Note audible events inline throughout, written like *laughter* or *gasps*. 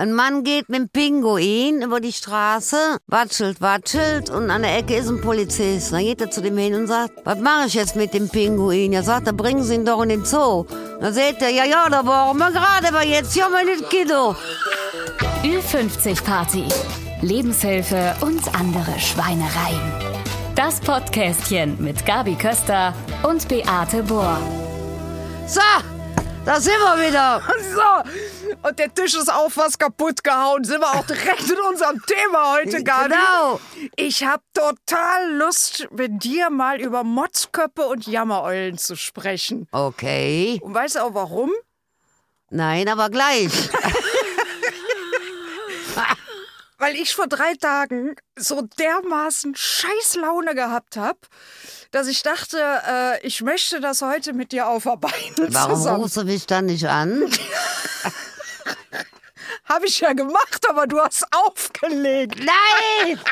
Ein Mann geht mit dem Pinguin über die Straße, watschelt, watschelt und an der Ecke ist ein Polizist. Dann geht er zu dem hin und sagt, was mache ich jetzt mit dem Pinguin? Er sagt, er bringen Sie ihn doch in den Zoo. Dann sagt er, ja, ja, da waren wir gerade, aber jetzt ja mal nicht Kiddo. Ü50 Party. Lebenshilfe und andere Schweinereien. Das Podcastchen mit Gabi Köster und Beate Bohr. So, da sind wir wieder. So, und der Tisch ist auch fast kaputt gehauen. Sind wir auch direkt in unserem Thema heute, Gabi. Genau. Ich habe total Lust, mit dir mal über Motzköppe und Jammereulen zu sprechen. Okay. Und weißt du auch warum? Nein, aber gleich. *laughs* Weil ich vor drei Tagen so dermaßen Scheißlaune gehabt habe, dass ich dachte, äh, ich möchte das heute mit dir aufarbeiten. *laughs* Warum zusammen. rufst du mich dann nicht an? *laughs* Habe ich ja gemacht, aber du hast aufgelegt. Nein! *laughs*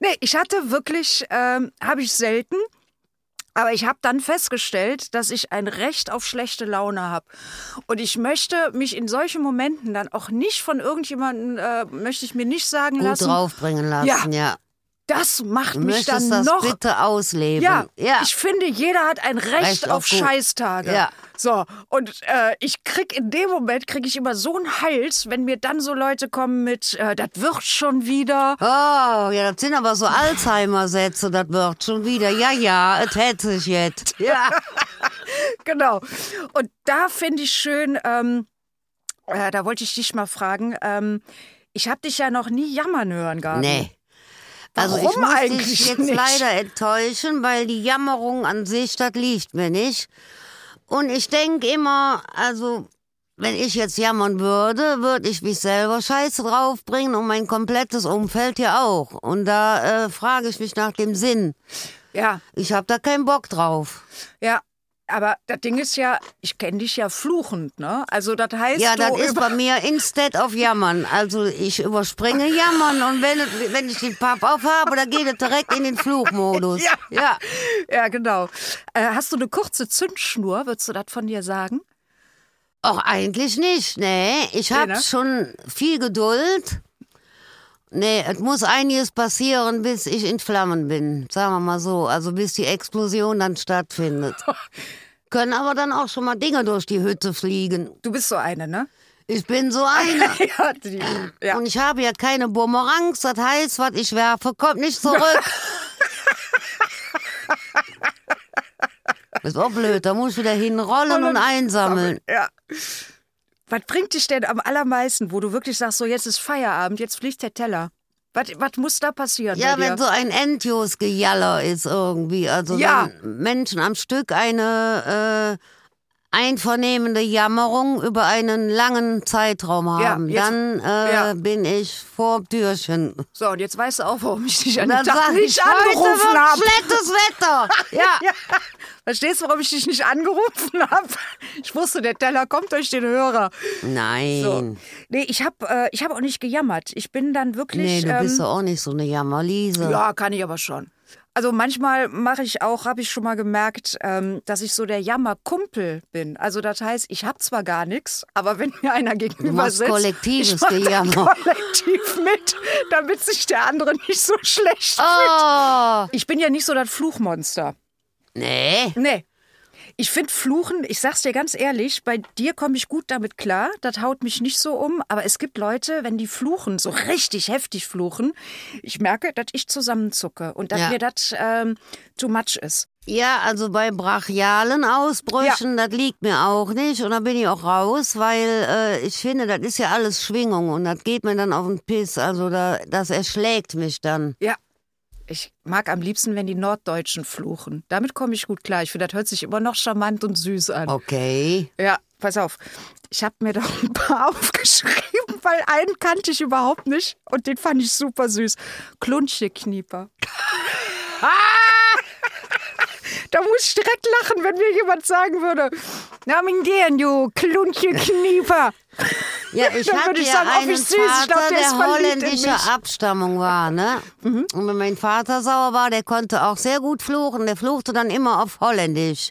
Nee, ich hatte wirklich, ähm, habe ich selten. Aber ich habe dann festgestellt, dass ich ein Recht auf schlechte Laune habe. Und ich möchte mich in solchen Momenten dann auch nicht von irgendjemandem, äh, möchte ich mir nicht sagen Gut lassen, draufbringen lassen, Ja. ja. Das macht Du mich dann möchtest das noch bitte ausleben. Ja, ja. ich finde, jeder hat ein Recht, Recht auf, auf. Scheißtage. Ja. So, und äh, ich krieg in dem Moment, krieg ich immer so einen Hals, wenn mir dann so Leute kommen mit, äh, das wird schon wieder. Oh, ja, das sind aber so Alzheimer-Sätze, das wird schon wieder. Ja, ja, es hätte sich jetzt. *laughs* Ja. Genau. Und da finde ich schön, ähm, äh, da wollte ich dich mal fragen, ähm, ich habe dich ja noch nie jammern hören, Gabi. Nee. Also ich Warum muss eigentlich dich jetzt nicht? leider enttäuschen, weil die Jammerung an sich, das liegt mir nicht. Und ich denke immer, also wenn ich jetzt jammern würde, würde ich mich selber scheiße draufbringen und mein komplettes Umfeld ja auch. Und da äh, frage ich mich nach dem Sinn. Ja, Ich habe da keinen Bock drauf. ja. Aber das Ding ist ja, ich kenne dich ja fluchend, ne? Also das heißt, Ja, das ist bei mir instead of jammern. Also ich überspringe jammern und wenn, wenn ich den Papp aufhabe, dann geht es direkt in den Fluchmodus. *laughs* Ja. ja. Ja, genau. Äh, hast du eine kurze Zündschnur, würdest du das von dir sagen? Ach, eigentlich nicht, nee. Ich habe ne? schon viel Geduld. Nee, es muss einiges passieren, bis ich in Flammen bin. Sagen wir mal so. Also bis die Explosion dann stattfindet. *laughs* Können aber dann auch schon mal Dinge durch die Hütte fliegen. Du bist so eine, ne? Ich bin so eine. *laughs* ja, die, ja. Und ich habe ja keine Bumerangs. Das heißt, was ich werfe, kommt nicht zurück. *laughs* ist auch blöd. Da muss ich wieder hinrollen und einsammeln. Ja. Was bringt dich denn am allermeisten, wo du wirklich sagst, so jetzt ist Feierabend, jetzt fliegt der Teller? Was, was muss da passieren? Ja, wenn so ein Endjus-Gejaller ist irgendwie. Also Ja. wenn Menschen am Stück eine äh, einvernehmende Jammerung über einen langen Zeitraum Ja, haben, jetzt- dann äh, ja. bin ich vor Türchen. So, und jetzt weißt du auch, warum ich dich an dann Tag nicht angerufen habe. schlechtes Wetter. *laughs* Ja. Ja. Verstehst du, warum ich dich nicht angerufen *laughs* habe? Ich wusste, der Teller kommt durch den Hörer. Nein. So. Nee, ich habe äh, ich hab auch nicht gejammert. Ich bin dann wirklich. Nee, du bist ähm, doch auch nicht so eine Jammerliese. Ja, kann ich aber schon. Also manchmal mache ich auch, habe ich schon mal gemerkt, ähm, dass ich so der Jammerkumpel bin. Also das heißt, ich habe zwar gar nichts, aber wenn mir einer gegenüber sitzt, kollektives ich mach Gejammer. kollektiv mit, damit sich der andere nicht so schlecht fühlt. Oh. Ich bin ja nicht so das Fluchmonster. Nee. Nee. Ich finde Fluchen, ich sag's dir ganz ehrlich, bei dir komme ich gut damit klar. Das haut mich nicht so um. Aber es gibt Leute, wenn die fluchen, so richtig heftig fluchen, ich merke, dass ich zusammenzucke und dass Ja. mir das ähm, too much ist. Ja, also bei brachialen Ausbrüchen, das liegt mir auch nicht und da bin ich auch raus, weil äh, ich finde, das ist ja alles Schwingung und das geht mir dann auf den Piss, also da, das erschlägt mich dann. Ja. Ich mag am liebsten, wenn die Norddeutschen fluchen. Damit komme ich gut klar. Ich finde, das hört sich immer noch charmant und süß an. Okay. Ja, pass auf. Ich habe mir *laughs* doch ein paar *laughs* aufgeschrieben, weil einen kannte ich überhaupt nicht und den fand ich super süß. Kluncheknieper. *laughs* Da muss ich direkt lachen, wenn mir jemand sagen würde, na gern, du Kluncheknieper. Ja, ich Dann hatte ich ja sagen, oh, einen süß, Vater, glaub, der der holländischer. Mhm. Abstammung war, ne? Und wenn mein Vater sauer war, der konnte auch sehr gut fluchen, der fluchte dann immer auf Holländisch.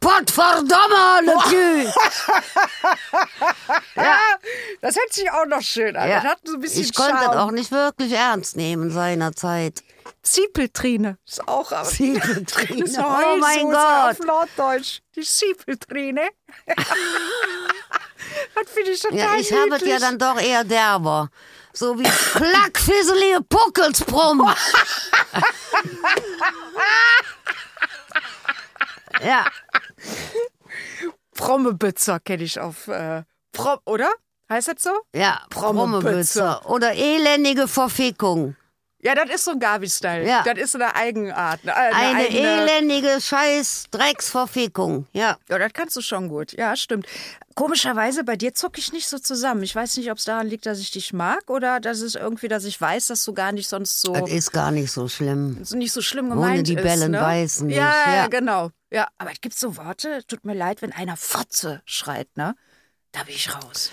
Potverdomme, le cul! Das hört sich auch noch schön an. Ja. So Ich konnte Charme. das auch nicht wirklich ernst nehmen seinerzeit. Ziepeltrine ist auch aber. Ziepeltrine. *laughs* Das ist Oh mein Gott. Auf Norddeutsch. Die Ziepeltrine. *laughs* das finde ich total Ja, ich habe es ja dann doch eher derber. So wie plackfisselige Puckelsbrumm. *laughs* ja, Prommebützer kenne ich auf. Äh, Prom oder? Heißt das so? ja, Prommebützer. Prommebützer. Oder elendige Verfickung. Ja, das ist so ein Gabi-Style. Ja. Das ist eine Eigenart. Eine, eine Eine eigene, elendige scheiß Drecksverfickung. Ja. Ja, das kannst du schon gut. Ja, stimmt. Komischerweise, bei dir zucke ich nicht so zusammen. Ich weiß nicht, ob es daran liegt, dass ich dich mag oder dass es irgendwie, dass ich weiß, dass du gar nicht sonst so, Das ist gar nicht so schlimm. so nicht so schlimm Ohne gemeint die ist. Bellen ne? beißen ja, ja. genau. Ja, aber es gibt so Worte, tut mir leid, wenn einer Fotze schreit, ne? Da bin ich raus.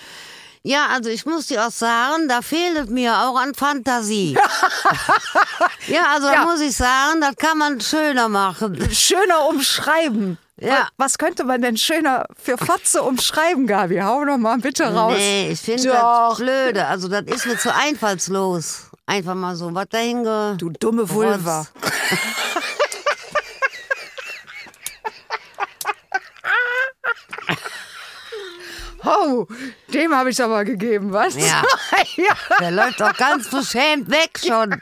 Ja, also ich muss dir auch sagen, da fehlt es mir auch an Fantasie. *laughs* ja, also Ja. da muss ich sagen, das kann man schöner machen. Schöner umschreiben. Ja. Was könnte man denn schöner für Fotze umschreiben, Gabi? Hau doch mal bitte raus. Nee, ich finde das blöde. Also das ist mir zu einfallslos. Einfach mal so was dahin. Du dumme Vulva. *laughs* Oh, dem habe ich aber gegeben, was? Ja. *laughs* ja. Der läuft doch ganz beschämt weg schon.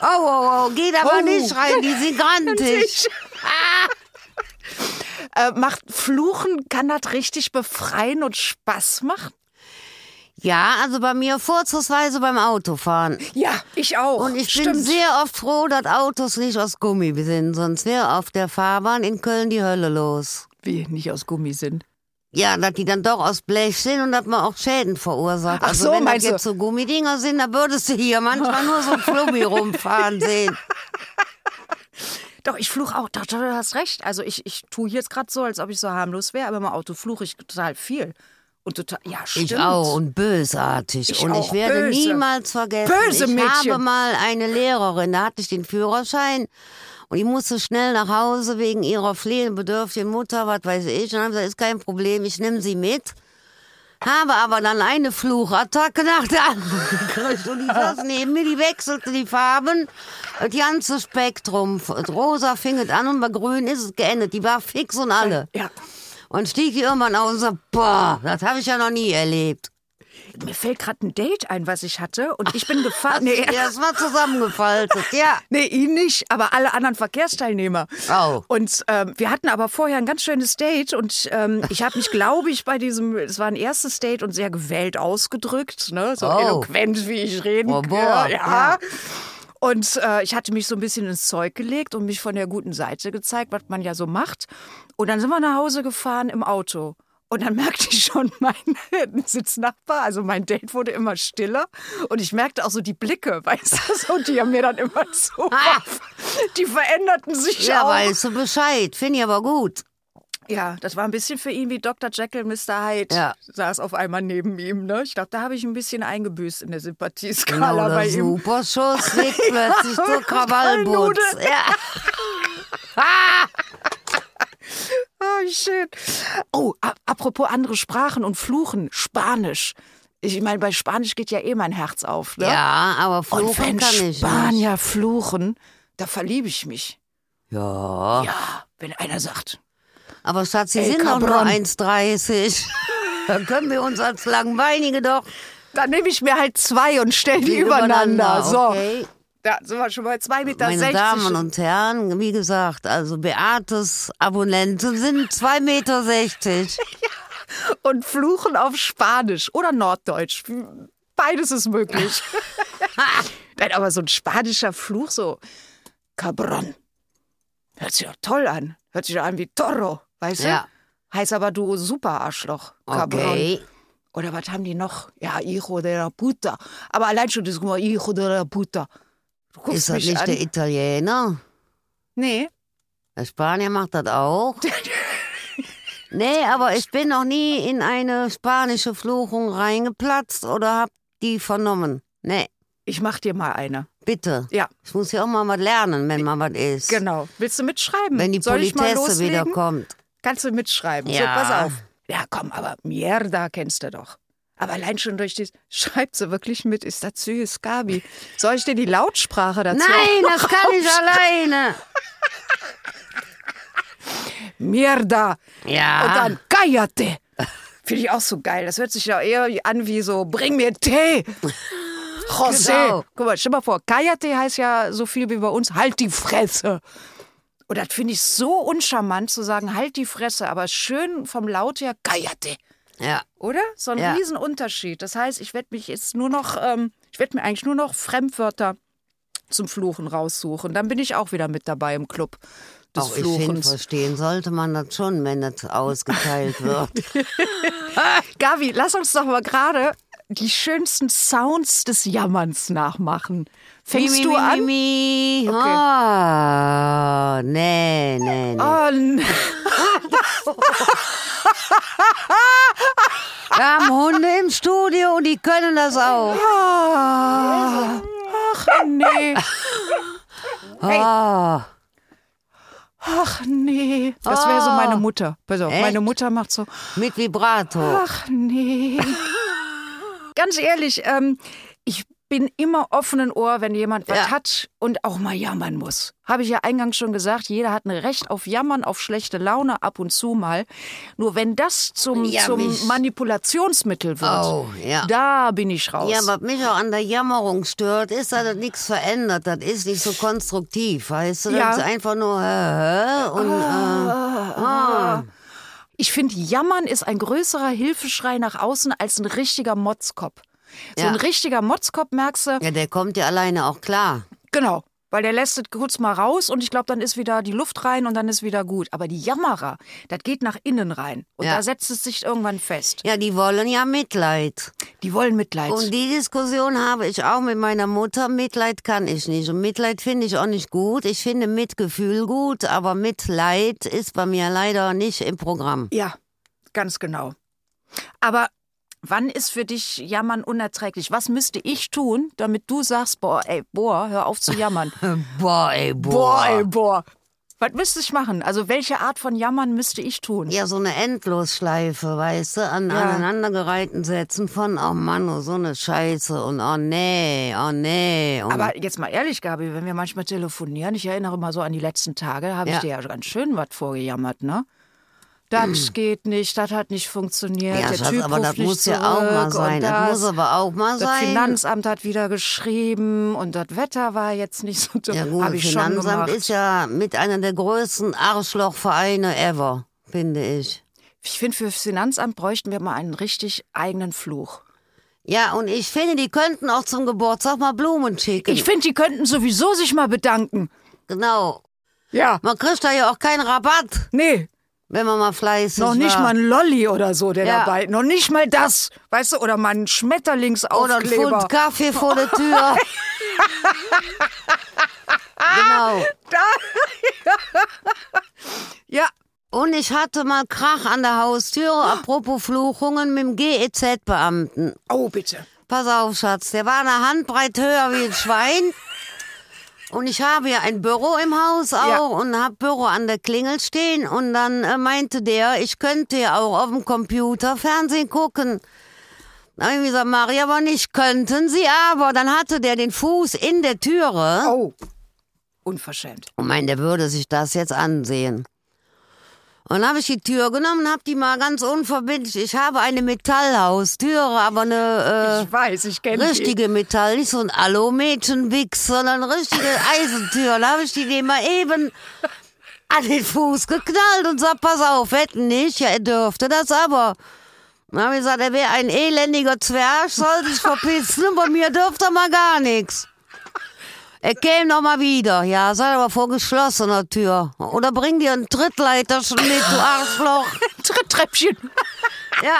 Oh, oh, oh, geht aber Oh. nicht rein, die *laughs* sind grantig. *laughs* Äh, macht Fluchen, kann das richtig befreien und Spaß machen? Ja, also bei mir vorzugsweise beim Autofahren. Ja, ich auch. Und ich Stimmt. bin sehr oft froh, dass Autos nicht aus Gummi sind, sonst wäre auf der Fahrbahn in Köln die Hölle los. Wie, nicht aus Gummi sind. Ja, dass die dann doch aus Blech sind und dass man auch Schäden verursacht. Ach also so, wenn das jetzt so Gummidinger sind, dann würdest du hier manchmal nur so ein Flummi *laughs* rumfahren sehen. Doch, ich fluche auch. Doch, doch, du hast recht. Also ich, ich tue jetzt gerade so, als ob ich so harmlos wäre, aber im Auto fluche ich total viel. Und total, ja, stimmt. Ich auch und bösartig. Ich und auch, ich werde böse. niemals vergessen. Böse ich Mädchen. habe mal eine Lehrerin, da hatte ich den Führerschein und die musste schnell nach Hause wegen ihrer pflegebedürftigen Mutter, was weiß ich. Und dann habe ich gesagt, ist kein Problem, ich nehme sie mit. Habe aber dann eine Fluchattacke nach der anderen *laughs* gekriegt. Und die *laughs* saß neben mir, die wechselte die Farben. Das ganze Spektrum. Rosa fing es an und bei grün ist es geendet. Die war fix und alle. Ja. Und stieg die irgendwann aus und sagte, boah, das habe ich ja noch nie erlebt. Mir fällt gerade ein Date ein, was ich hatte. Und ich bin gefahren. *laughs* Nee, das war zusammengefaltet, ja. *laughs* Nee, ihn nicht, aber alle anderen Verkehrsteilnehmer. Oh. Und ähm, wir hatten aber vorher ein ganz schönes Date und ähm, ich habe mich, glaube ich, bei diesem, es war ein erstes Date und sehr gewählt ausgedrückt, ne? so Oh. eloquent, wie ich reden Oh, kann. boah, ja. ja. Und äh, ich hatte mich so ein bisschen ins Zeug gelegt und mich von der guten Seite gezeigt, was man ja so macht. Und dann sind wir nach Hause gefahren im Auto. Und dann merkte ich schon, *laughs* mein Sitznachbar, also mein Date wurde immer stiller. Und ich merkte auch so die Blicke, *laughs* weißt du, so, die er mir dann immer *laughs* so warf. Die veränderten sich Ja, auch. weißt du Bescheid. Finde ich aber gut. Ja, das war ein bisschen für ihn wie Dr. Jekyll, Mr. Hyde. Ja. Saß auf einmal neben ihm. Ne? Ich glaube, da habe ich ein bisschen eingebüßt in der Sympathieskala Genau, bei ihm. Superschuss liegt plötzlich zur Krawallbutz. Ja. Oh, shit. Oh, apropos andere Sprachen und Fluchen. Spanisch. Ich meine, bei Spanisch geht ja eh mein Herz auf. Ne? ja, aber Und fluchen wenn kann ich nicht. Spanier fluchen, da verliebe ich mich. Ja, Ja, wenn einer sagt, aber Schatz, Sie El sind doch nur Cabron. 1,30. *laughs* Dann können wir uns als Langbeinige doch dann nehme ich mir halt zwei und stelle die übereinander. So, Okay. Da sind wir schon bei 2,60 Meter. Meine Damen und Herren, wie gesagt, also Beates Abonnenten sind 2,60 Meter. *laughs* und fluchen auf Spanisch oder Norddeutsch. Beides ist möglich. *laughs* Nein, aber so ein spanischer Fluch, so Cabron. Hört sich doch toll an. Hört sich doch an wie Toro, weißt du? Ja. Heißt aber du super Arschloch. Cabron. Okay. Oder was haben die noch? Ja, Hijo de la puta. Aber allein schon das, Hijo de la puta. Du guckst Ist das mich nicht an. der Italiener? Nee. Der Spanier macht das auch. *laughs* nee, aber ich bin noch nie in eine spanische Fluchung reingeplatzt oder hab die vernommen. Nee, Ich mach dir mal eine. bitte. Ja, Ich muss ja auch mal was lernen, wenn mal was ist. genau. Willst du mitschreiben? Wenn die Politesse wieder loslegen? kommt. Kannst du mitschreiben. So, Ja. pass auf. Ja, komm, aber Mierda kennst du doch. Aber allein schon durch die. *laughs* Schreibt sie wirklich mit, ist das süß, Gabi. Soll ich dir die Lautsprache dazu? Nein, das kann ich alleine. Mierda. Ja. Und dann Cállate. Finde ich auch so geil. Das hört sich ja eher an wie so, bring mir Tee. José. Genau. Guck mal, stell mal vor, Cállate heißt ja so viel wie bei uns, halt die Fresse. Und das finde ich so uncharmant zu sagen, halt die Fresse, aber schön vom Laut her, Cállate. Ja. Oder? So ein Ja. Riesenunterschied. Das heißt, ich werde mich jetzt nur noch, ähm, ich werde mir eigentlich nur noch Fremdwörter zum Fluchen raussuchen. Dann bin ich auch wieder mit dabei im Club des Auch ich finde, Fluchens. verstehen sollte man das schon, wenn das ausgeteilt *laughs* wird. *laughs* Gabi, lass uns doch mal gerade die schönsten Sounds des Jammerns nachmachen. Fängst mi, du mi, an? Mi, mi. Okay. Oh, nee, nee, nee. Oh, n- *laughs* *laughs* Wir haben Hunde im Studio und die können das auch. ah, ach nee, Oh, ach nee. Das wäre so meine Mutter. Pass auf, Echt? meine Mutter macht so, mit Vibrato. ach nee. *laughs* Ganz ehrlich, ähm, bin immer offenen Ohr, wenn jemand was Ja. hat und auch mal jammern muss. Habe ich ja eingangs schon gesagt, jeder hat ein Recht auf Jammern, auf schlechte Laune, ab und zu mal. Nur wenn das zum, Ja, zum Manipulationsmittel wird, Oh, ja. da bin ich raus. Ja, was mich auch an der Jammerung stört, ist, dass das nichts verändert. Das ist nicht so konstruktiv, weißt du? Das Ja. ist einfach nur hä, hä, und äh, ah. Ich finde, Jammern ist ein größerer Hilfeschrei nach außen als ein richtiger Motzkopf. So ein richtiger Motzkopf merkst du, ja, der kommt ja alleine auch klar. genau, weil der lässt es kurz mal raus und ich glaube, dann ist wieder die Luft rein und dann ist wieder gut. Aber die Jammerer, das geht nach innen rein und Ja. da setzt es sich irgendwann fest. Ja, die wollen ja Mitleid. Die wollen Mitleid. Und die Diskussion habe ich auch mit meiner Mutter. Mitleid kann ich nicht. Und Mitleid finde ich auch nicht gut. Ich finde Mitgefühl gut, aber Mitleid ist bei mir leider nicht im Programm. ja, ganz genau. Aber wann ist für dich Jammern unerträglich? Was müsste ich tun, damit du sagst, boah, ey, boah, hör auf zu jammern? *laughs* Boah, ey, boah. Boah, ey, boah. Was müsste ich machen? Also welche Art von Jammern müsste ich tun? Ja, so eine Endlosschleife, weißt du, an Ja. aneinandergereihten Sätzen von, oh Mann, oh, so eine Scheiße und oh nee, oh nee. Und Aber jetzt mal ehrlich, Gabi, wenn wir manchmal telefonieren, ich erinnere mal so an die letzten Tage, habe ich Ja. dir ja ganz schön was vorgejammert, ne? Das *clears throat* geht nicht, das hat nicht funktioniert. ja, der Schatz, Typ aber ruft das nicht muss ja auch mal sein. und Das, muss das, aber auch mal das sein. Finanzamt hat wieder geschrieben und das Wetter war jetzt nicht so toll. ja gut, ich schon Finanzamt ist ja mit einer der größten Arschlochvereine ever, finde ich. Ich finde, für das Finanzamt bräuchten wir mal einen richtig eigenen Fluch. Ja, und ich finde, die könnten auch zum Geburtstag mal Blumen schicken. Ich finde, die könnten sowieso sich mal bedanken. genau. Ja. Man kriegt da ja auch keinen Rabatt, Nee, wenn man mal fleißig Noch nicht war. mal ein Lolli oder so, der Ja. dabei. Noch nicht mal das. Weißt du, oder mal ein Oder ein Schmetterlingsaufkleber. Pfund Kaffee vor der Tür. *laughs* genau. *laughs* Ja. Und ich hatte mal Krach an der Haustüre, *gasps* apropos Fluchungen, mit dem GEZ-Beamten. Oh, bitte. Pass auf, Schatz, der war eine Handbreit höher wie ein Schwein. *laughs* Und ich habe ja ein Büro im Haus auch Ja. und hab Büro an der Klingel stehen. Und dann äh, meinte der, ich könnte ja auch auf dem Computer Fernsehen gucken. Da hab ich gesagt, Maria, aber nicht könnten Sie aber. Dann hatte der den Fuß in der Türe. Oh. Unverschämt. Und meinte, der würde sich das jetzt ansehen. Und dann habe ich die Tür genommen, habe die mal ganz unverbindlich. Ich habe eine Metallhaustüre, aber eine ich weiß, ich äh, richtige Metall, nicht so ein Alu-Mädchen-Wichs, sondern richtige *laughs* Eisentür. Da habe ich die dem mal eben an den Fuß geknallt und sagt, pass auf, wetten nicht, ja, er dürfte das aber. Dann habe ich gesagt, er wäre ein elendiger Zwerg, soll sich *laughs* verpissen und bei mir dürfte er mal gar nichts. Er käme noch mal wieder. Ja, sei aber vor geschlossener Tür. Oder bring dir ein Trittleiterchen mit, du Arschloch. *laughs* Tritttreppchen. Ja.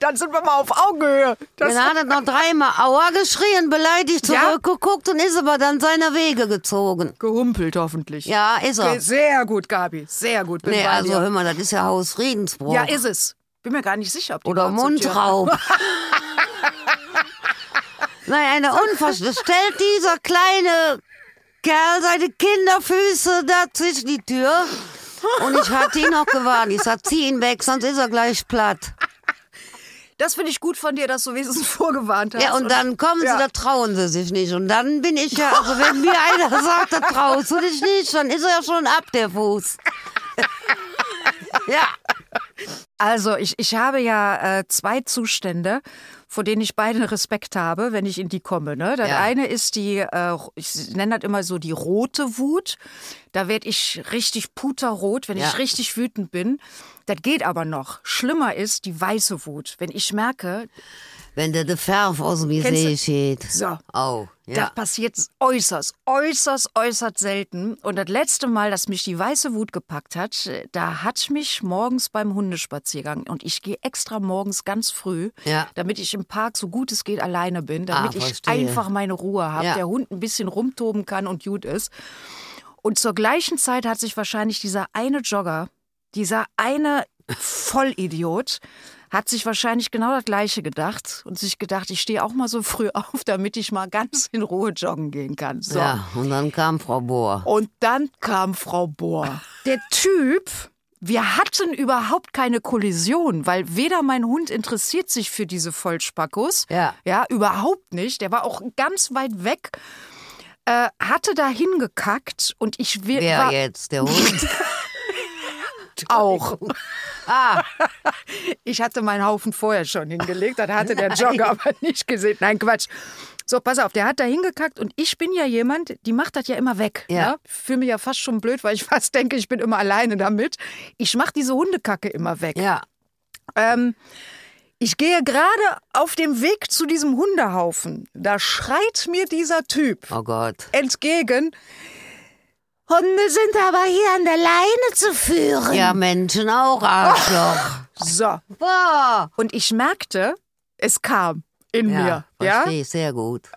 Dann sind wir mal auf Augenhöhe. Das Dann hat er noch dreimal Aua geschrien, beleidigt Ja? zurückgeguckt und ist aber dann seiner Wege gezogen. gehumpelt hoffentlich. Ja, ist er. Sehr gut, Gabi. Sehr gut. Bin Nee, also dir. hör mal, das ist ja Hausfriedensbruch. Ja, ist es. Bin mir gar nicht sicher, ob die Oder Mundraub. *laughs* Nein, eine Unverständnis. Stellt dieser kleine Kerl seine Kinderfüße da zwischen die Tür. Und ich hatte ihn noch gewarnt. Ich sag, zieh ihn weg, sonst ist er gleich platt. Das finde ich gut von dir, dass du wenigstens *laughs* vorgewarnt hast. Ja, und dann kommen ja. sie, da trauen sie sich nicht. Und dann bin ich ja, also wenn mir einer *laughs* sagt, da traust du dich nicht, dann ist er ja schon ab, der Fuß. *laughs* ja. Also ich, ich habe ja äh, zwei Zustände, vor denen ich beiden Respekt habe, wenn ich in die komme. Ne? Das Ja. eine ist die, äh, ich nenne das immer so die rote Wut. Da werde ich richtig puterrot, wenn Ja. ich richtig wütend bin. Das geht aber noch. Schlimmer ist die weiße Wut. Wenn ich merke, Wenn der, der Färf aus dem See steht. so, Oh, Das ja. passiert äußerst, äußerst, äußerst selten. Und das letzte Mal, dass mich die weiße Wut gepackt hat, da hat mich morgens beim Hundespaziergang und ich gehe extra morgens ganz früh, Ja. damit ich im Park so gut es geht alleine bin, damit Ah, ich einfach meine Ruhe habe, Ja. der Hund ein bisschen rumtoben kann und gut ist. Und zur gleichen Zeit hat sich wahrscheinlich dieser eine Jogger, dieser eine *laughs* Vollidiot, hat sich wahrscheinlich genau das Gleiche gedacht und sich gedacht, ich stehe auch mal so früh *laughs* auf, damit ich mal ganz in Ruhe joggen gehen kann. So. ja, und dann kam Frau Bohr. Und dann kam Frau Bohr. Der Typ, wir hatten überhaupt keine Kollision, weil weder mein Hund interessiert sich für diese Vollspackos. Ja. Ja, überhaupt nicht. Der war auch ganz weit weg. Äh, hatte da hingekackt und ich wir- Wer jetzt? Der Hund? *laughs* *laughs* auch. Ah, *laughs* Ich hatte meinen Haufen vorher schon hingelegt, das hatte der Jogger aber nicht gesehen. Nein, Quatsch. So, pass auf, der hat da hingekackt und ich bin ja jemand, die macht das ja immer weg. Ja. Ne? Ich fühle mich ja fast schon blöd, weil ich *laughs* fast denke, ich bin immer alleine damit. Ich mache diese Hundekacke immer weg. ja. Ähm, ich gehe gerade auf dem Weg zu diesem Hundehaufen. Da schreit mir dieser Typ Oh Gott. entgegen. Hunde sind aber hier an der Leine zu führen. Ja, Menschen auch, Arschloch. *laughs* So. Boah. Und ich merkte, es kam in Ja, mir. Ja? verstehe sehr gut.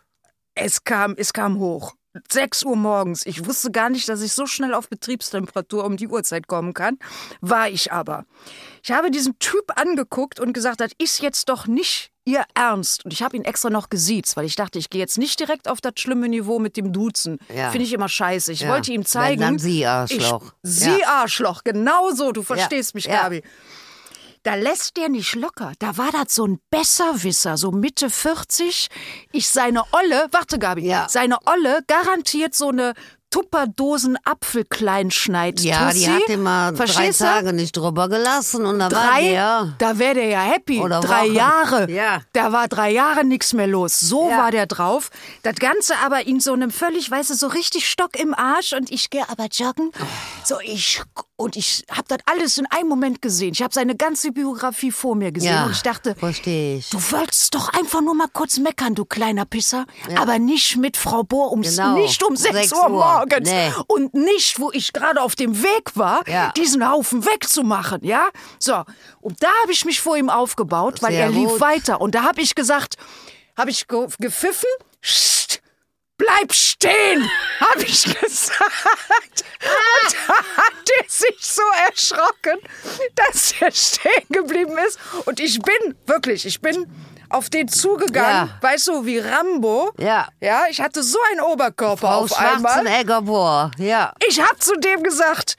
Es kam, es kam hoch. 6 Uhr morgens. Ich wusste gar nicht, dass ich so schnell auf Betriebstemperatur um die Uhrzeit kommen kann. War ich aber. Ich habe diesen Typ angeguckt und gesagt, das ist jetzt doch nicht Ihr Ernst. Und ich habe ihn extra noch gesiezt, weil ich dachte, ich gehe jetzt nicht direkt auf das schlimme Niveau mit dem Duzen. Ja. Finde ich immer scheiße. Ich Ja. wollte ihm zeigen. Wenn dann Sie Arschloch. Ich, Sie Ja. Arschloch, genau so. Du verstehst mich. Gabi. Da lässt der nicht locker. Da war das so ein Besserwisser, so Mitte 40. Ich seine Olle, warte Gabi, Ja. seine Olle garantiert so eine Tupperdosen Apfelkleinschneid. Ja, die hat immer drei Verstehst du? Tage nicht drüber gelassen und da war Drei, der. da wäre der ja happy. Oder drei Wochen. Jahre. Ja. Da war drei Jahre nichts mehr los. So Ja. war der drauf. Das Ganze aber in so einem völlig, weißt du, so richtig Stock im Arsch und ich gehe aber joggen. So ich und ich habe das alles in einem Moment gesehen. Ich habe seine ganze Biografie vor mir gesehen Ja, und ich dachte, verstehe ich. Du wolltest doch einfach nur mal kurz meckern, du kleiner Pisser. Aber nicht mit Frau Bohr ums, Genau. nicht um 6 Sechs Uhr Uhr. Morgens. Nee. Und nicht, wo ich gerade auf dem Weg war, Ja. diesen Haufen wegzumachen, ja? So. Und da habe ich mich vor ihm aufgebaut, weil Sehr er lief gut. weiter. Und da habe ich gesagt, habe ich ge gepfiffen, bleib stehen, *laughs* habe ich gesagt. Und da hat er sich so erschrocken, dass er stehen geblieben ist. Und ich bin, wirklich, ich bin auf den zugegangen, Ja. weißt du, wie Rambo. Ja. Ja, ich hatte so einen Oberkörper Frau auf einmal. Bohr. Ja. Ich habe zu dem gesagt,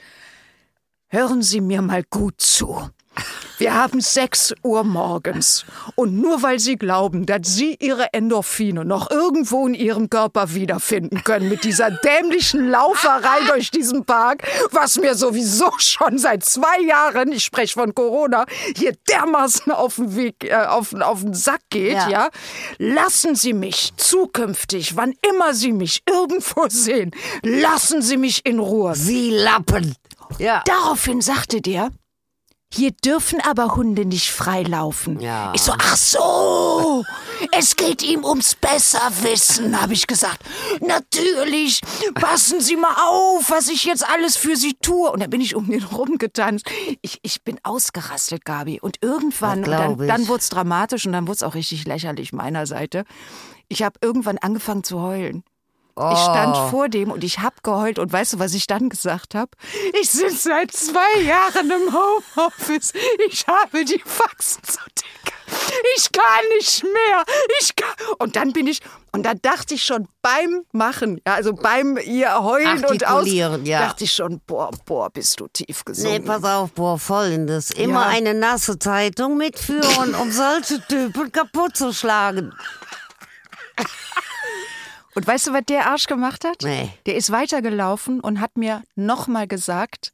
hören Sie mir mal gut zu. Wir haben 6 Uhr morgens. Und nur weil Sie glauben, dass Sie Ihre Endorphine noch irgendwo in Ihrem Körper wiederfinden können mit dieser dämlichen Lauferei *laughs* durch diesen Park, was mir sowieso schon seit zwei Jahren, ich spreche von Corona, hier dermaßen auf den Weg, äh, auf, auf den Sack geht, Ja. ja. Lassen Sie mich zukünftig, wann immer Sie mich irgendwo *laughs* sehen, lassen Sie mich in Ruhe. Sie Lappen. Ja. Daraufhin sagte der, hier dürfen aber Hunde nicht freilaufen. Ja. Ich so, ach so, es geht ihm ums Besserwissen, habe ich gesagt. Natürlich, passen Sie mal auf, was ich jetzt alles für Sie tue. Und dann bin ich um den rumgetanzt. Ich, ich bin ausgerastet, Gabi. Und irgendwann, und dann, dann wurde es dramatisch und dann wurde es auch richtig lächerlich meiner Seite. Ich habe irgendwann angefangen zu heulen. Ich stand Oh. vor dem und ich hab geheult und weißt du, was ich dann gesagt habe? Ich sitze seit zwei Jahren im Homeoffice. Ich habe die Faxen so dick. ich kann nicht mehr. Ich kann. Und dann bin ich, und dann dachte ich schon beim Machen, ja, also beim ihr heulen und aus, ja. dachte ich schon, boah, boah, bist du tief Nee, gesunken. pass auf, boah, folgendes. Immer Ja. eine nasse Zeitung mitführen, um solche Typen kaputt zu schlagen. *laughs* Und weißt du, was der Arsch gemacht hat? Nee. Der ist weitergelaufen und hat mir nochmal gesagt,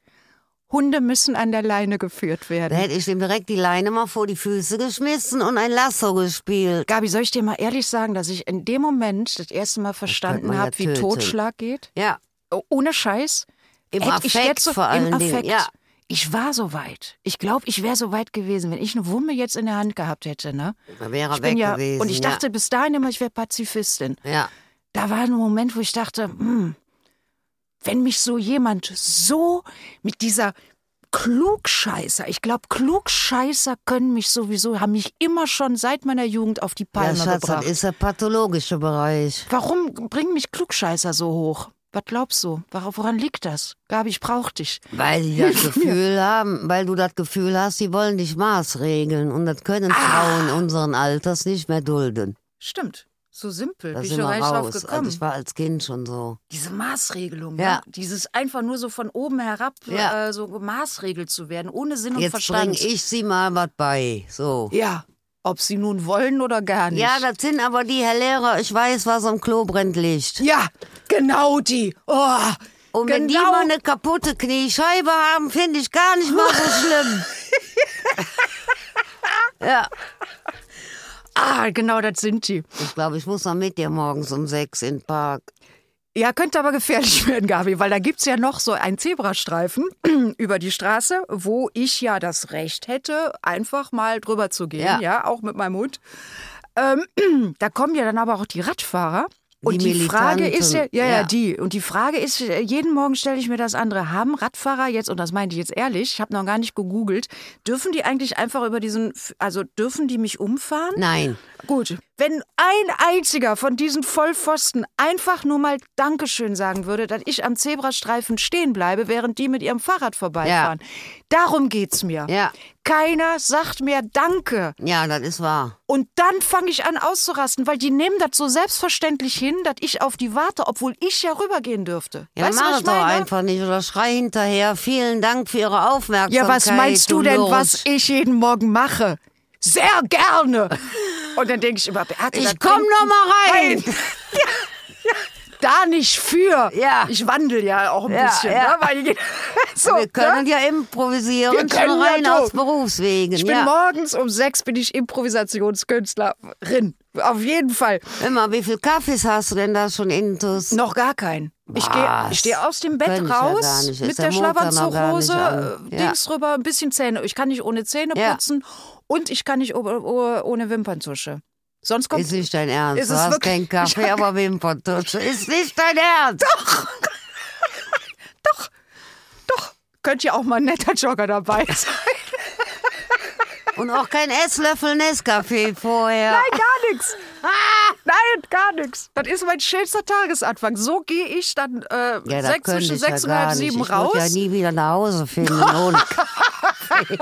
Hunde müssen an der Leine geführt Da werden. hätte ich ihm direkt die Leine mal vor die Füße geschmissen und ein Lasso gespielt. Gabi, soll ich dir mal ehrlich sagen, dass ich in dem Moment das erste Mal verstanden man ja habe, wie. Totschlag geht? Ja, Oh, Ohne Scheiß. Im Hätte ich Affekt jetzt so, vor allen im Dingen, Affekt. ja. Ich war so weit. Ich glaube, ich wäre so weit gewesen, wenn ich eine Wumme jetzt in der Hand gehabt hätte. Ne? da wäre Ich weg ja, gewesen. und ich dachte bis dahin immer, ich wäre Pazifistin. ja. Ja. Da war ein Moment, wo ich dachte, hm, wenn mich so jemand so mit dieser Klugscheißer, ich glaube, Klugscheißer können mich sowieso, haben mich immer schon seit meiner Jugend auf die Ja, Palme Schatz, gebracht. das ist der pathologische Bereich. Warum bringen mich Klugscheißer so hoch? Was glaubst du? Wor- Woran liegt das? Gabi, ich brauch dich. Weil die das *laughs* Gefühl haben, weil du das Gefühl hast, die wollen dich maßregeln und das können Ah. Frauen unseren Alters nicht mehr dulden. Stimmt. So simpel. Da bin ich sind schon wir gar nicht drauf raus. Also gekommen. ich war als Kind schon so. Diese Maßregelung, Ja. ja. Dieses einfach nur so von oben herab Ja. äh, so gemaßregelt zu werden, ohne Sinn und Jetzt bringe Verstand. ich sie mal was bei. So. Ja. Ob sie nun wollen oder gar nicht. Ja, das sind aber die, Herr Lehrer, ich weiß, was am Klo brennt Licht. Ja, genau die. Oh, Und wenn die genau. mal eine kaputte Kniescheibe haben, finde ich gar nicht mal so schlimm. *laughs* ja, Ah, genau, das sind die. ich glaube, ich muss noch mit dir morgens um sechs in den Park. Ja, könnte aber gefährlich *laughs* werden, Gabi, weil da gibt's ja noch so einen Zebrastreifen *clears throat* über die Straße, wo ich ja das Recht hätte, einfach mal drüber zu gehen, Ja. ja, auch mit meinem Hund. Ähm, *clears throat* da kommen ja dann aber auch die Radfahrer. Und Die die, Frage ist ja, ja, ja, die. Und die Frage ist, äh, jeden Morgen stelle ich mir das andere. Haben Radfahrer jetzt, und das meinte ich jetzt ehrlich, ich habe noch gar nicht gegoogelt, dürfen die eigentlich einfach über diesen, also dürfen die mich umfahren? Nein. Gut, wenn ein einziger von diesen Vollpfosten einfach nur mal Dankeschön sagen würde, dass ich am Zebrastreifen stehen bleibe, während die mit ihrem Fahrrad vorbeifahren. Darum geht's mir. Ja. Keiner sagt mir Danke. Ja, das ist wahr. Und dann fange ich an auszurasten, weil die nehmen das so selbstverständlich hin, dass ich auf die warte, obwohl ich ja rübergehen dürfte. Ja, weißt mach es doch einfach nicht oder schrei hinterher. Vielen Dank für Ihre Aufmerksamkeit. Ja, was meinst du denn, was ich jeden Morgen mache? Sehr gerne. Und dann denke ich immer, Beate, Ich komm bringt- noch mal rein. Nein. *laughs* Da nicht für. Ja. Ich wandel ja auch ein Ja, bisschen. ja. Ne? Weil *laughs* so, Wir können ne? ja improvisieren, Wir können ja rein so. aus Berufswegen. Ich bin ja. morgens um sechs bin ich Improvisationskünstlerin. Auf jeden Fall. Immer, wie viel Kaffees hast du denn da schon intus? Noch gar kein. Ich gehe ich steh aus dem Bett ja raus. Ist mit der der Schlafanzughose, Ja. Dings drüber, ein bisschen Zähne. Ich kann nicht ohne Zähne Ja. Und ich kann nicht ohne Wimperntusche. Sonst kommt Ist nicht dein Ernst. Ist du hast wirklich- keinen *laughs* Kaffee, aber Wimperntusche. Ist nicht dein Ernst. doch *laughs* könnte ja auch mal ein netter Jogger dabei sein. Und auch kein Esslöffel Nescafé vorher. Nein, gar nichts. *laughs* Nein, gar nichts. Das ist mein schönster Tagesanfang. So gehe ich dann äh, ja, sechs, zwischen ich sechs ja und halb sieben ich raus. Ich ja nie wieder nach Hause finden ohne Kaffee.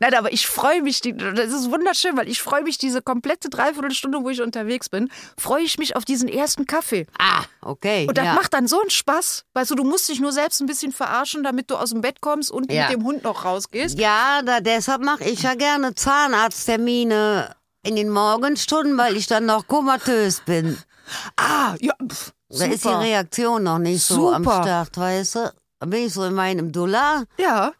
Nein, aber ich freue mich, die, das ist wunderschön, weil ich freue mich diese komplette Dreiviertelstunde, wo ich unterwegs bin, freue ich mich auf diesen ersten Kaffee. ah, okay. Und das ja. macht dann so einen Spaß. Weißt du, du musst dich nur selbst ein bisschen verarschen, damit du aus dem Bett kommst und Ja. mit dem Hund noch rausgehst. Ja, da, deshalb mache ich ja gerne Zahnarzttermine in den Morgenstunden, weil ich dann noch komatös bin. Ah, ja, pff, Da ist die super. Reaktion noch nicht so am Super. Start, weißt du? Da bin ich so in meinem Dullar Ja,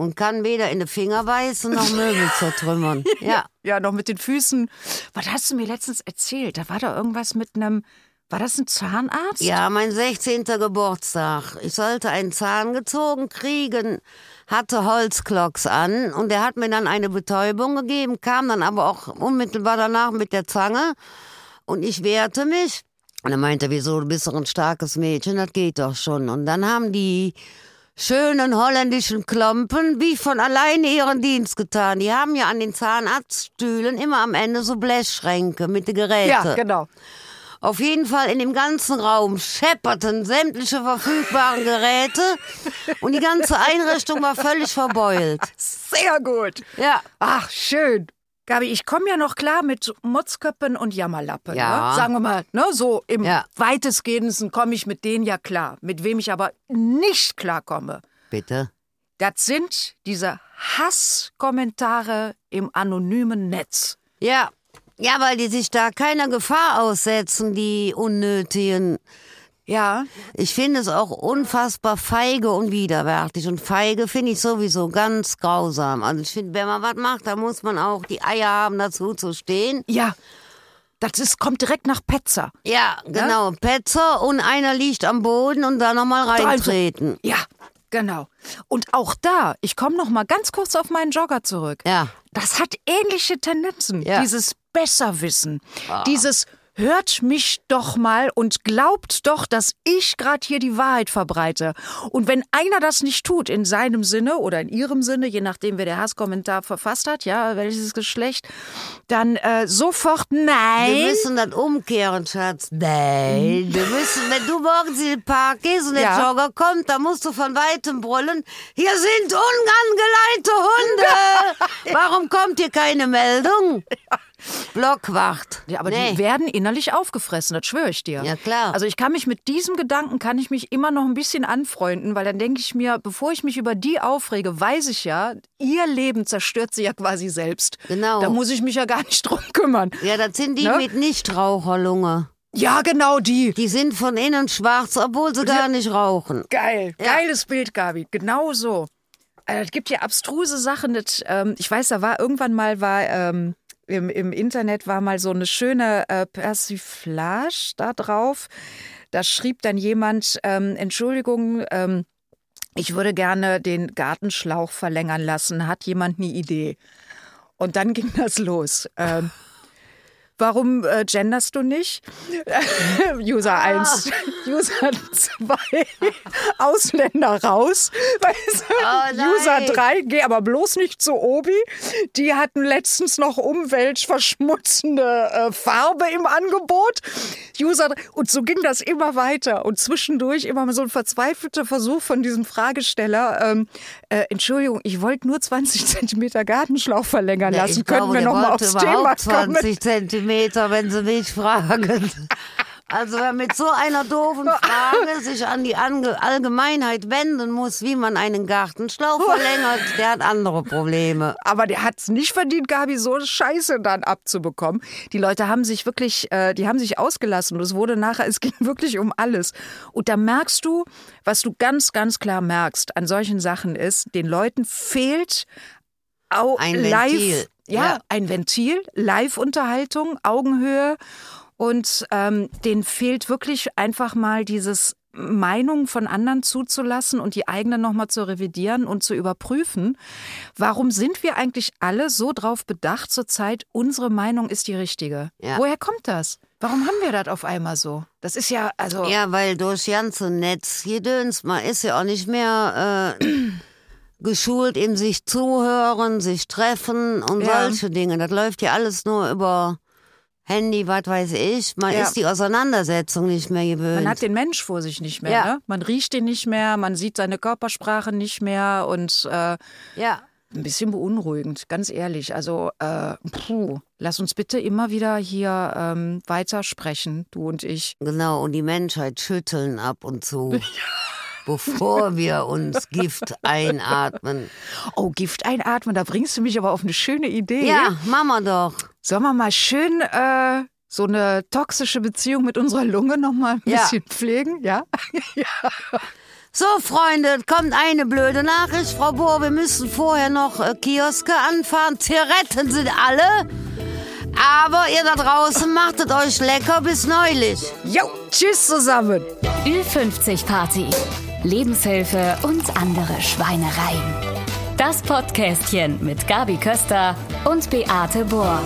und kann weder in die Finger beißen noch Möbel *laughs* zertrümmern. Ja. ja, noch mit den Füßen. Was hast du mir letztens erzählt? Da war da irgendwas mit einem, war das ein Zahnarzt? Ja, mein 16. Geburtstag. Ich sollte einen Zahn gezogen kriegen, hatte Holzklocks an und er hat mir dann eine Betäubung gegeben, kam dann aber auch unmittelbar danach mit der Zange und ich wehrte mich. Und er meinte, wieso, du bist doch ein starkes Mädchen, das geht doch schon. Und dann haben die schönen holländischen Klompen wie von alleine ihren Dienst getan. Die haben ja an den Zahnarztstühlen immer am Ende so Blechschränke mit den Geräten. ja genau. Auf jeden Fall in dem ganzen Raum schepperten sämtliche verfügbaren Geräte *laughs* und die ganze Einrichtung war völlig verbeult. Sehr gut. Ja. Ach, schön. Gabi, ich komme ja noch klar mit Motzköppen und Jammerlappen. Ja. Ne? Sagen wir mal, ne? so im Ja. weitestgehendsten komme ich mit denen ja klar. Mit wem ich aber nicht klarkomme, Bitte? das sind diese Hasskommentare im anonymen Netz. Ja. Ja, weil die sich da keiner Gefahr aussetzen, die unnötigen. Ja, Ich finde es auch unfassbar feige und widerwärtig. Und feige finde ich sowieso ganz grausam. Also ich finde, wenn man was macht, dann muss man auch die Eier haben, dazu zu stehen. ja. Das ist, kommt direkt nach Petzer. Ja, genau. Petzer und einer liegt am Boden und da nochmal reintreten. Ja, genau. Und auch da, ich komme noch mal ganz kurz auf meinen Jogger zurück. Ja. Das hat ähnliche Tendenzen. Ja. Dieses Besserwissen, dieses hört mich doch mal und glaubt doch, dass ich gerade hier die Wahrheit verbreite. Und wenn einer das nicht tut, in seinem Sinne oder in ihrem Sinne, je nachdem, wer der Hasskommentar verfasst hat, ja, welches Geschlecht, dann äh, sofort Wir nein. müssen das umkehren, Schatz. Nein. Wir müssen, wenn du morgens in den Park gehst und der Ja. Jogger kommt, dann musst du von weitem brüllen, hier sind ungangeleite Hunde. *laughs* Warum kommt hier keine Meldung? Blockwacht. Ja, aber nee. die werden innerlich aufgefressen, das schwöre ich dir. Ja, klar. Also ich kann mich mit diesem Gedanken, kann ich mich immer noch ein bisschen anfreunden, weil dann denke ich mir, bevor ich mich über die aufrege, weiß ich ja, ihr Leben zerstört sie ja quasi selbst. Genau. Da muss ich mich ja gar nicht *laughs* drum kümmern. Ja, das sind die Ne? mit Nichtraucherlunge. Ja, genau die. Die sind von innen schwarz, obwohl sie gar nicht rauchen. Geil. Geiles Bild, Gabi. Genau so. Also, es gibt ja abstruse Sachen. Das, ähm, ich weiß, da war irgendwann mal war ähm, im, im Internet war mal so eine schöne äh, Persiflage da drauf. Da schrieb dann jemand, ähm, Entschuldigung, ähm, ich würde gerne den Gartenschlauch verlängern lassen. Hat jemand eine Idee? Und dann ging das los. Ähm, Warum äh, genderst du nicht? *laughs* User 1, User 2, Ausländer raus. Weißt du? Oh. User 3, geh aber bloß nicht zu Obi. Die hatten letztens noch umweltverschmutzende äh, Farbe im Angebot. User 3, und so ging das immer weiter. Und zwischendurch immer mal so ein verzweifelter Versuch von diesem Fragesteller. Ähm, äh, Entschuldigung, ich wollte nur 20 Zentimeter Gartenschlauch verlängern Ja, lassen. glaube, wir der noch mal wollte aufs Thema kommen? 20 Zentimeter, wenn Sie mich fragen. Also wer mit so einer doofen Frage sich an die Ange Allgemeinheit wenden muss, wie man einen Gartenschlauch verlängert, der hat andere Probleme. Aber der hat es nicht verdient, Gabi, so Scheiße dann abzubekommen. Die Leute haben sich wirklich, äh, die haben sich ausgelassen. Und es wurde nachher, es ging *laughs* wirklich um alles. Und da merkst du, was du ganz, ganz klar merkst an solchen Sachen ist, den Leuten fehlt au Ein live, Ventil. Ja, Ja. ein Ventil, Live-Unterhaltung, Augenhöhe. Und ähm, denen fehlt wirklich einfach mal dieses Meinung von anderen zuzulassen und die eigene nochmal zu revidieren und zu überprüfen. Warum sind wir eigentlich alle so drauf bedacht zurzeit, unsere Meinung ist die richtige? Ja. Woher kommt das? Warum haben wir das auf einmal so? Das ist ja, also. Ja, weil durch ganze Netz gedöns, man ist ja auch nicht mehr äh, geschult in sich zuhören, sich treffen und Ja. solche Dinge. Das läuft ja alles nur über Handy, was weiß ich. Man Ja. ist die Auseinandersetzung nicht mehr gewöhnt. Man hat den Mensch vor sich nicht mehr. Ja. Ne? Man riecht ihn nicht mehr, man sieht seine Körpersprache nicht mehr und äh, ja. ein bisschen beunruhigend, ganz ehrlich. Also, äh, puh, lass uns bitte immer wieder hier ähm, weitersprechen, du und ich. Genau, und die Menschheit schütteln ab und zu, *laughs* bevor wir uns Gift einatmen. Oh, Gift einatmen, da bringst du mich aber auf eine schöne Idee. Ja, machen wir doch. Sollen wir mal schön äh, so eine toxische Beziehung mit unserer Lunge noch mal ein Ja. bisschen pflegen? Ja. *laughs* So, Freunde, kommt eine blöde Nachricht. Frau Bohr, wir müssen vorher noch äh, Kioske anfahren. Zigaretten sind alle. Aber ihr da draußen machtet euch lecker bis neulich. Jo, tschüss zusammen. Ü50 Party. Lebenshilfe und andere Schweinereien. Das Podcastchen mit Gabi Köster und Beate Bohr.